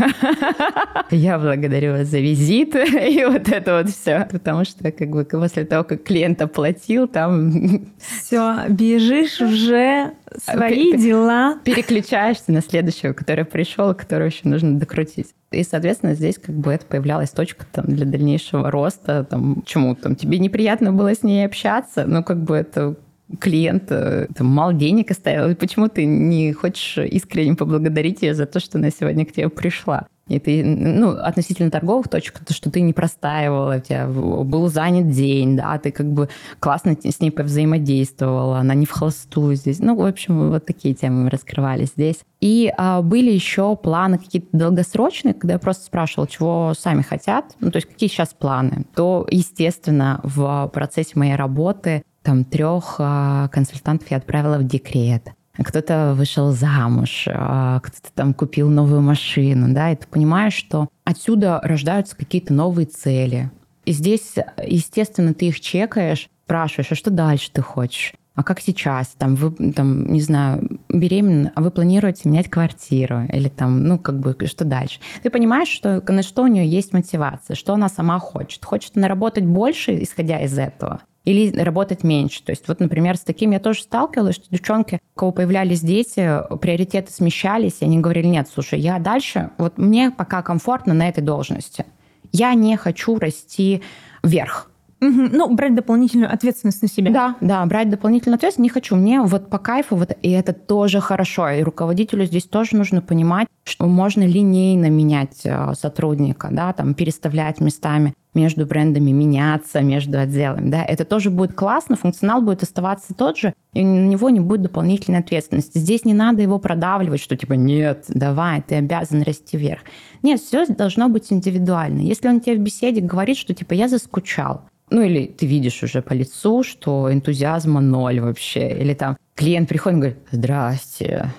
Я благодарю вас за визит и вот это вот все. Потому что как бы после того, как клиент оплатил, там...
Все, бежишь уже свои дела.
Переключаешься на следующего, который пришел, который еще нужно докрутить. И, соответственно, здесь как бы это появлялась точка там, для дальнейшего роста. Там, чему там тебе неприятно было с ней общаться, ну как бы это клиент э, там, мало денег оставил, и почему ты не хочешь искренне поблагодарить ее за то, что она сегодня к тебе пришла? И ты, ну, относительно торговых точек, то, что ты не простаивала, у тебя был занят день, да, ты как бы классно с ней повзаимодействовала, она не в холостую здесь. Ну, в общем, вот такие темы мы раскрывали здесь. И а, были еще планы какие-то долгосрочные, когда я просто спрашивала, чего сами хотят, ну, то есть какие сейчас планы. То, естественно, в процессе моей работы там трех а, консультантов я отправила в декрет. Кто-то вышел замуж, а, кто-то там купил новую машину, да, и ты понимаешь, что отсюда рождаются какие-то новые цели. И здесь, естественно, ты их чекаешь, спрашиваешь, а что дальше ты хочешь? А как сейчас? Там вы, там, не знаю, беременна, а вы планируете менять квартиру? Или там, ну, как бы, что дальше? Ты понимаешь, что, на что у нее есть мотивация, что она сама хочет. Хочет она работать больше, исходя из этого? Или работать меньше. То есть вот, например, с таким я тоже сталкивалась, что девчонки, у кого появлялись дети, приоритеты смещались, и они говорили, нет, слушай, я дальше, вот мне пока комфортно на этой должности. Я не хочу расти вверх.
Ну, брать дополнительную ответственность на себя.
Да, да, брать дополнительную ответственность не хочу. Мне вот по кайфу, вот, и это тоже хорошо. И руководителю здесь тоже нужно понимать, что можно линейно менять э, сотрудника, да, там, переставлять местами между брендами, меняться между отделами. Да, это тоже будет классно, функционал будет оставаться тот же, и на него не будет дополнительной ответственности. Здесь не надо его продавливать, что типа нет, давай, ты обязан расти вверх. Нет, все должно быть индивидуально. Если он тебе в беседе говорит, что типа я заскучал, ну или ты видишь уже по лицу, что энтузиазма ноль вообще. Или там клиент приходит и говорит, здрасте,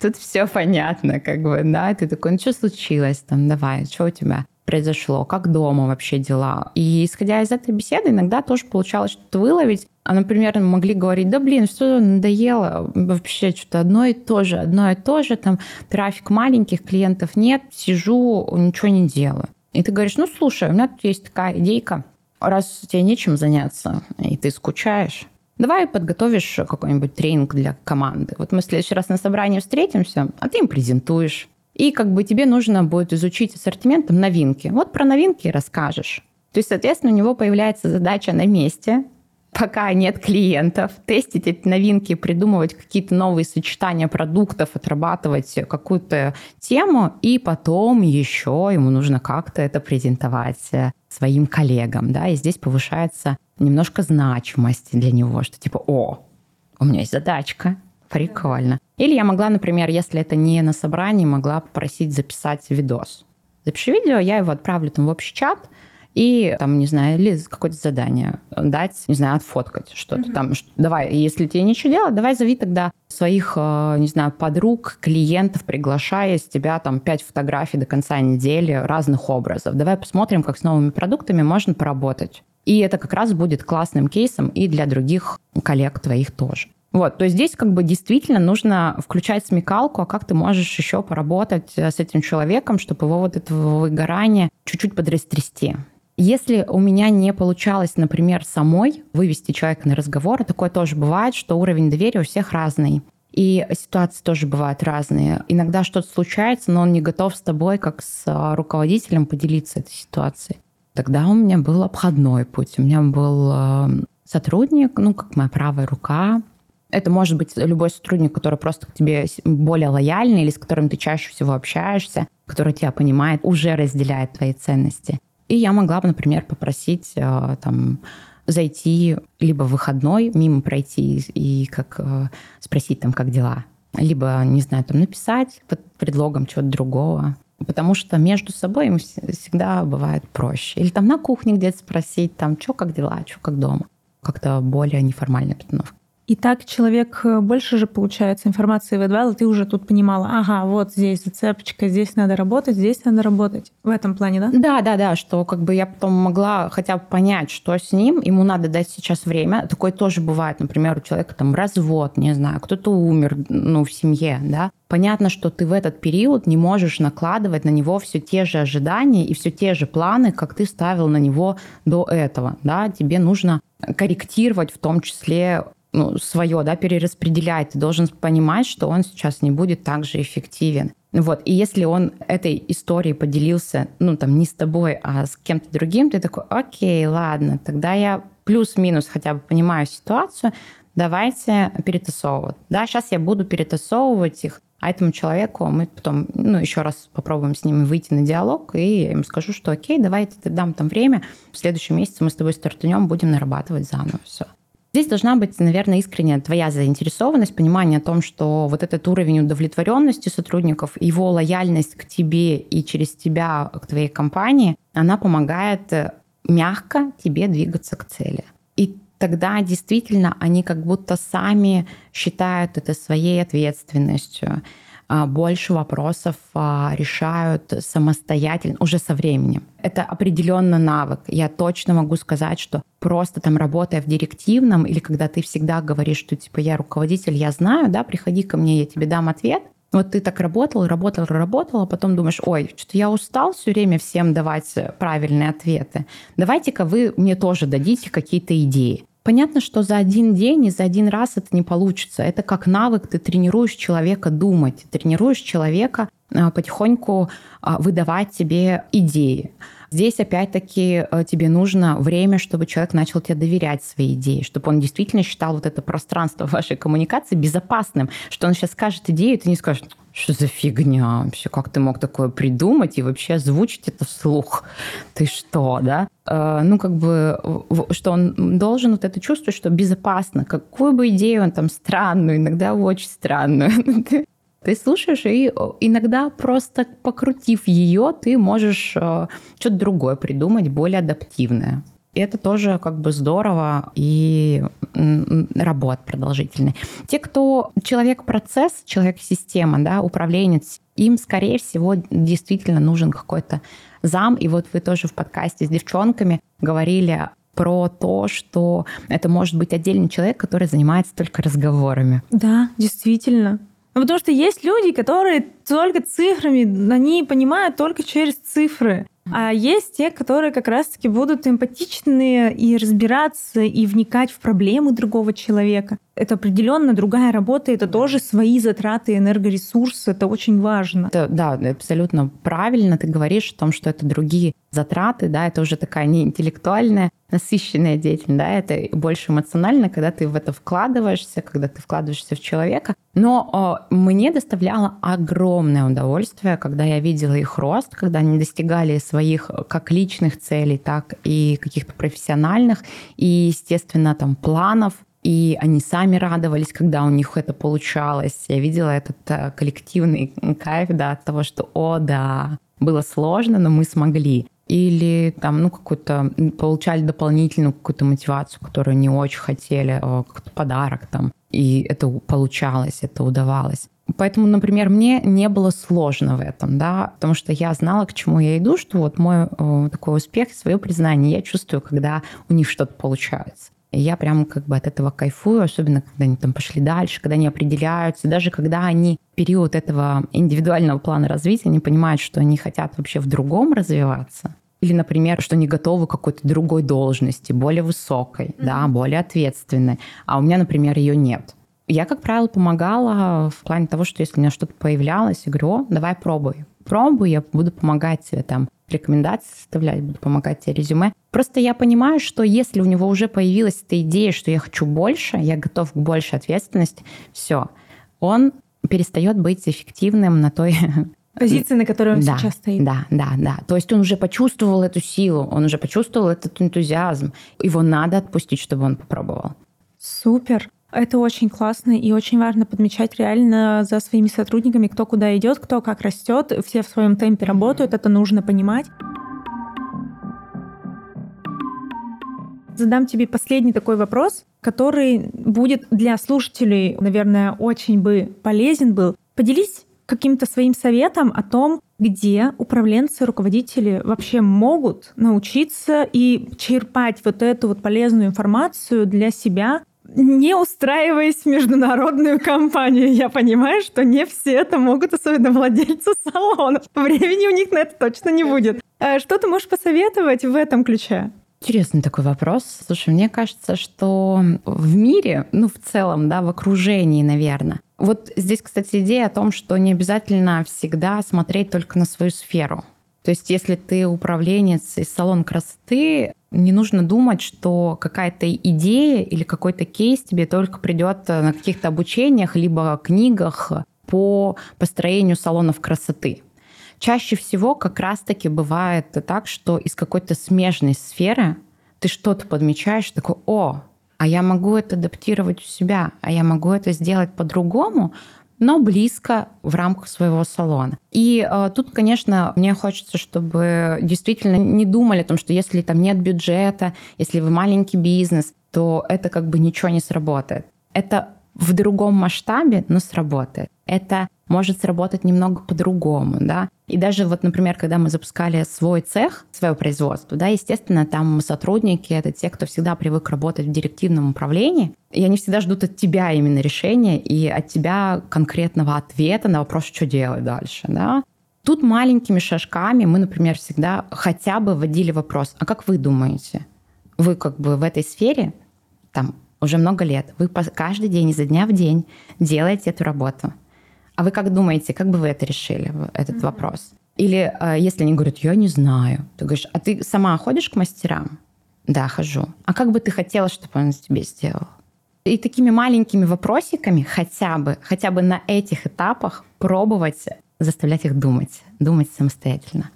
тут все понятно, как бы, да, ты такой, ну что случилось там, давай, что у тебя произошло, как дома вообще дела. И исходя из этой беседы, иногда тоже получалось что-то выловить. А, например, могли говорить, да блин, все надоело, вообще что-то одно и то же, одно и то же, там трафик маленьких, клиентов нет, сижу, ничего не делаю. И ты говоришь, ну слушай, у меня тут есть такая идейка, раз тебе нечем заняться, и ты скучаешь, давай подготовишь какой-нибудь тренинг для команды. Вот мы в следующий раз на собрании встретимся, а ты им презентуешь. И как бы тебе нужно будет изучить ассортимент там, новинки. Вот про новинки расскажешь. То есть, соответственно, у него появляется задача на месте пока нет клиентов, тестить эти новинки, придумывать какие-то новые сочетания продуктов, отрабатывать какую-то тему, и потом еще ему нужно как-то это презентовать своим коллегам, да, и здесь повышается немножко значимость для него, что типа, о, у меня есть задачка, прикольно. Или я могла, например, если это не на собрании, могла попросить записать видос. Запиши видео, я его отправлю там в общий чат, и там, не знаю, или какое-то задание дать, не знаю, отфоткать что-то mm-hmm. там. Давай, если тебе ничего делать, давай зови тогда своих, э, не знаю, подруг, клиентов, приглашая из тебя там пять фотографий до конца недели разных образов. Давай посмотрим, как с новыми продуктами можно поработать. И это как раз будет классным кейсом и для других коллег твоих тоже. Вот, то есть здесь как бы действительно нужно включать смекалку, а как ты можешь еще поработать э, с этим человеком, чтобы его вот этого выгорания чуть-чуть подрастрясти. Если у меня не получалось, например, самой вывести человека на разговор, такое тоже бывает, что уровень доверия у всех разный. И ситуации тоже бывают разные. Иногда что-то случается, но он не готов с тобой, как с а, руководителем, поделиться этой ситуацией. Тогда у меня был обходной путь. У меня был а, сотрудник, ну, как моя правая рука. Это может быть любой сотрудник, который просто к тебе более лояльный или с которым ты чаще всего общаешься, который тебя понимает, уже разделяет твои ценности. И я могла бы, например, попросить э, там зайти либо в выходной, мимо пройти и как э, спросить там, как дела. Либо, не знаю, там написать под предлогом чего-то другого. Потому что между собой им всегда бывает проще. Или там на кухне где-то спросить, там, что как дела, что как дома. Как-то более неформальная обстановка.
И так человек э, больше же, получается, информации выдавал, и ты уже тут понимала, ага, вот здесь зацепочка, здесь надо работать, здесь надо работать. В этом плане, да?
Да, да, да, что как бы я потом могла хотя бы понять, что с ним, ему надо дать сейчас время. Такое тоже бывает, например, у человека там развод, не знаю, кто-то умер, ну, в семье, да. Понятно, что ты в этот период не можешь накладывать на него все те же ожидания и все те же планы, как ты ставил на него до этого, да. Тебе нужно корректировать в том числе ну, свое, да, перераспределять. Ты должен понимать, что он сейчас не будет так же эффективен. Вот. И если он этой историей поделился, ну, там, не с тобой, а с кем-то другим, ты такой, окей, ладно, тогда я плюс-минус хотя бы понимаю ситуацию, давайте перетасовывать. Да, сейчас я буду перетасовывать их, а этому человеку мы потом, ну, еще раз попробуем с ними выйти на диалог, и я им скажу, что окей, давайте ты дам там время, в следующем месяце мы с тобой стартанем, будем нарабатывать заново все. Здесь должна быть, наверное, искренняя твоя заинтересованность, понимание о том, что вот этот уровень удовлетворенности сотрудников, его лояльность к тебе и через тебя к твоей компании, она помогает э, мягко тебе двигаться к цели. И тогда действительно они как будто сами считают это своей ответственностью. А, больше вопросов а, решают самостоятельно, уже со временем. Это определенно навык. Я точно могу сказать, что просто там работая в директивном, или когда ты всегда говоришь, что типа я руководитель, я знаю, да, приходи ко мне, я тебе дам ответ, вот ты так работал, работал, работал, а потом думаешь, ой, что-то я устал все время всем давать правильные ответы. Давайте-ка вы мне тоже дадите какие-то идеи. Понятно, что за один день и за один раз это не получится. Это как навык, ты тренируешь человека думать, тренируешь человека а, потихоньку а, выдавать тебе идеи. Здесь опять-таки э, тебе нужно время, чтобы человек начал тебе доверять свои идеи, чтобы он действительно считал вот это пространство вашей коммуникации безопасным, что он сейчас скажет идею, и ты не скажешь, что за фигня вообще, как ты мог такое придумать и вообще озвучить это вслух? Ты что, да? Э, ну, как бы, что он должен вот это чувствовать, что безопасно. Какую бы идею он там странную, иногда очень странную, ты слушаешь, и иногда просто покрутив ее, ты можешь э, что-то другое придумать, более адаптивное. И это тоже как бы здорово и работа продолжительная. Те, кто человек-процесс, человек-система, да, управленец, им, скорее всего, действительно нужен какой-то зам. И вот вы тоже в подкасте с девчонками говорили про то, что это может быть отдельный человек, который занимается только разговорами.
Да, действительно. Ну, потому что есть люди, которые только цифрами, они понимают только через цифры. А есть те, которые как раз-таки будут эмпатичны и разбираться, и вникать в проблемы другого человека. Это определенно другая работа, это тоже свои затраты, энергоресурсы, это очень важно.
Это, да, абсолютно правильно ты говоришь о том, что это другие затраты, да, это уже такая не интеллектуальная, насыщенная деятельность, да, это больше эмоционально, когда ты в это вкладываешься, когда ты вкладываешься в человека. Но о, мне доставляло огромное удовольствие, когда я видела их рост, когда они достигали своих как личных целей, так и каких-то профессиональных, и, естественно, там планов, и они сами радовались, когда у них это получалось. Я видела этот э, коллективный кайф, да, от того, что, о, да, было сложно, но мы смогли. Или там, ну, какую-то, получали дополнительную какую-то мотивацию, которую не очень хотели, какой-то подарок там. И это получалось, это удавалось. Поэтому, например, мне не было сложно в этом, да, потому что я знала, к чему я иду, что вот мой э, такой успех, свое признание я чувствую, когда у них что-то получается. И я прям как бы от этого кайфую, особенно когда они там пошли дальше, когда они определяются, даже когда они в период этого индивидуального плана развития не понимают, что они хотят вообще в другом развиваться. Или, например, что они готовы к какой-то другой должности, более высокой, mm-hmm. да, более ответственной. А у меня, например, ее нет. Я, как правило, помогала в плане того, что если у меня что-то появлялось, я говорю, о, давай пробуй. Пробуй, я буду помогать тебе там рекомендации составлять, буду помогать тебе резюме. Просто я понимаю, что если у него уже появилась эта идея, что я хочу больше, я готов к большей ответственности, все, он перестает быть эффективным на той
позиции, на которой он
да,
сейчас стоит.
Да, да, да. То есть он уже почувствовал эту силу, он уже почувствовал этот энтузиазм. Его надо отпустить, чтобы он попробовал.
Супер. Это очень классно и очень важно подмечать реально за своими сотрудниками, кто куда идет, кто как растет, все в своем темпе работают, это нужно понимать. задам тебе последний такой вопрос, который будет для слушателей, наверное, очень бы полезен был. Поделись каким-то своим советом о том, где управленцы, руководители вообще могут научиться и черпать вот эту вот полезную информацию для себя, не устраиваясь в международную компанию. Я понимаю, что не все это могут, особенно владельцы салонов. Времени у них на это точно не будет. А что ты можешь посоветовать в этом ключе?
Интересный такой вопрос. Слушай, мне кажется, что в мире, ну, в целом, да, в окружении, наверное, вот здесь, кстати, идея о том, что не обязательно всегда смотреть только на свою сферу. То есть, если ты управленец из салон красоты, не нужно думать, что какая-то идея или какой-то кейс тебе только придет на каких-то обучениях либо книгах по построению салонов красоты. Чаще всего как раз-таки бывает так, что из какой-то смежной сферы ты что-то подмечаешь, такой, о, а я могу это адаптировать у себя, а я могу это сделать по-другому, но близко в рамках своего салона. И э, тут, конечно, мне хочется, чтобы действительно не думали о том, что если там нет бюджета, если вы маленький бизнес, то это как бы ничего не сработает. Это в другом масштабе, но сработает. Это может сработать немного по-другому, да. И даже вот, например, когда мы запускали свой цех, свое производство, да, естественно, там сотрудники — это те, кто всегда привык работать в директивном управлении, и они всегда ждут от тебя именно решения и от тебя конкретного ответа на вопрос, что делать дальше, да. Тут маленькими шажками мы, например, всегда хотя бы вводили вопрос, а как вы думаете? Вы как бы в этой сфере, там, уже много лет, вы каждый день, изо дня в день делаете эту работу – а вы как думаете, как бы вы это решили, этот mm-hmm. вопрос? Или э, если они говорят, я не знаю, ты говоришь, а ты сама ходишь к мастерам? Да, хожу. А как бы ты хотела, чтобы он тебе сделал? И такими маленькими вопросиками хотя бы, хотя бы на этих этапах пробовать заставлять их думать, думать самостоятельно.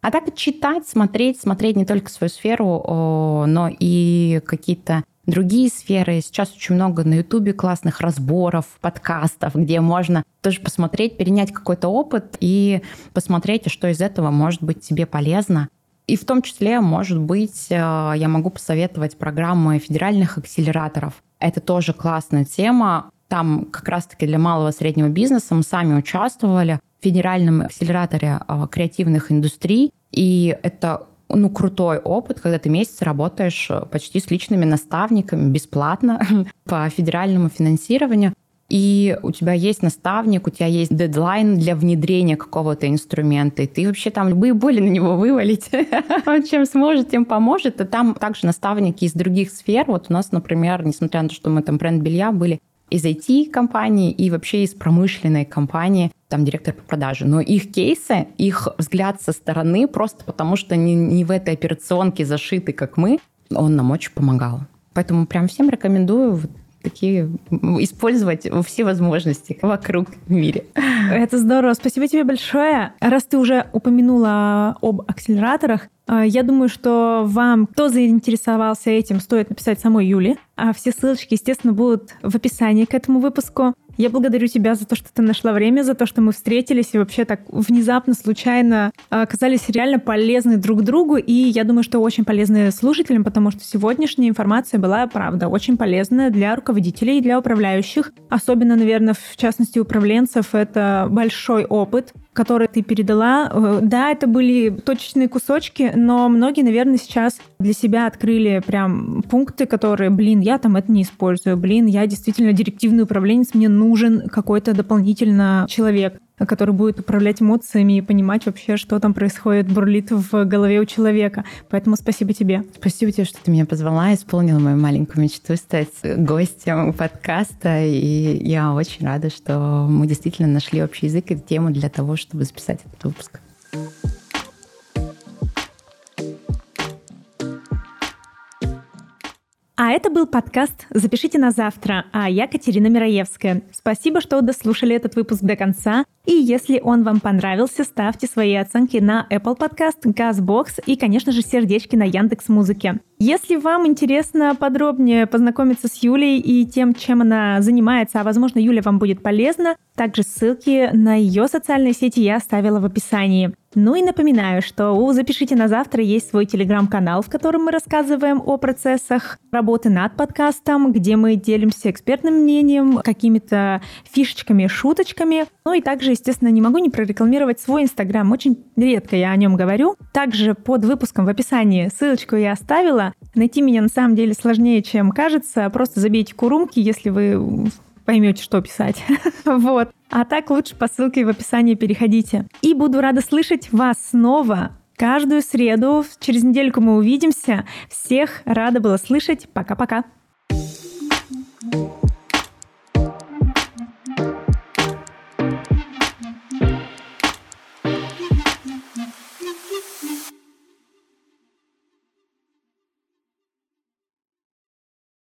А так читать, смотреть, смотреть не только свою сферу, но и какие-то другие сферы. Сейчас очень много на Ютубе классных разборов, подкастов, где можно тоже посмотреть, перенять какой-то опыт и посмотреть, что из этого может быть тебе полезно. И в том числе, может быть, э, я могу посоветовать программы федеральных акселераторов. Это тоже классная тема. Там как раз-таки для малого и среднего бизнеса мы сами участвовали в федеральном акселераторе э, креативных индустрий. И это ну, крутой опыт, когда ты месяц работаешь э, почти с личными наставниками бесплатно по федеральному финансированию. И у тебя есть наставник, у тебя есть дедлайн для внедрения какого-то инструмента, и ты вообще там любые боли на него вывалить, он чем сможет, тем поможет. И там также наставники из других сфер. Вот у нас, например, несмотря на то, что мы там бренд белья были, из IT-компании и вообще из промышленной компании, там директор по продаже. Но их кейсы, их взгляд со стороны, просто потому что они не в этой операционке зашиты, как мы, он нам очень помогал. Поэтому прям всем рекомендую такие использовать все возможности вокруг в мире.
Это здорово. Спасибо тебе большое. Раз ты уже упомянула об акселераторах, я думаю, что вам, кто заинтересовался этим, стоит написать самой Юле. А все ссылочки, естественно, будут в описании к этому выпуску. Я благодарю тебя за то, что ты нашла время, за то, что мы встретились и вообще так внезапно, случайно а, оказались реально полезны друг другу. И я думаю, что очень полезны слушателям, потому что сегодняшняя информация была, правда, очень полезная для руководителей и для управляющих. Особенно, наверное, в частности, управленцев это большой опыт которые ты передала. Э, да, это были точечные кусочки, но многие, наверное, сейчас для себя открыли прям пункты, которые, блин, я там это не использую, блин, я действительно директивный управленец, мне нужен какой-то дополнительно человек который будет управлять эмоциями и понимать вообще, что там происходит, бурлит в голове у человека. Поэтому спасибо тебе.
Спасибо тебе, что ты меня позвала, исполнила мою маленькую мечту стать гостем подкаста. И я очень рада, что мы действительно нашли общий язык и тему для того, чтобы записать этот выпуск.
А это был подкаст «Запишите на завтра», а я Катерина Мираевская. Спасибо, что дослушали этот выпуск до конца. И если он вам понравился, ставьте свои оценки на Apple Podcast, Gasbox и, конечно же, сердечки на Яндекс Музыке. Если вам интересно подробнее познакомиться с Юлей и тем, чем она занимается, а возможно, Юля вам будет полезна, также ссылки на ее социальные сети я оставила в описании. Ну и напоминаю, что у «Запишите на завтра» есть свой телеграм-канал, в котором мы рассказываем о процессах работы над подкастом, где мы делимся экспертным мнением, какими-то фишечками, шуточками. Ну и также, естественно, не могу не прорекламировать свой инстаграм. Очень редко я о нем говорю. Также под выпуском в описании ссылочку я оставила. Найти меня на самом деле сложнее, чем кажется. Просто забейте курумки, если вы поймете, что писать. вот. А так лучше по ссылке в описании переходите. И буду рада слышать вас снова каждую среду. Через недельку мы увидимся. Всех рада была слышать. Пока-пока.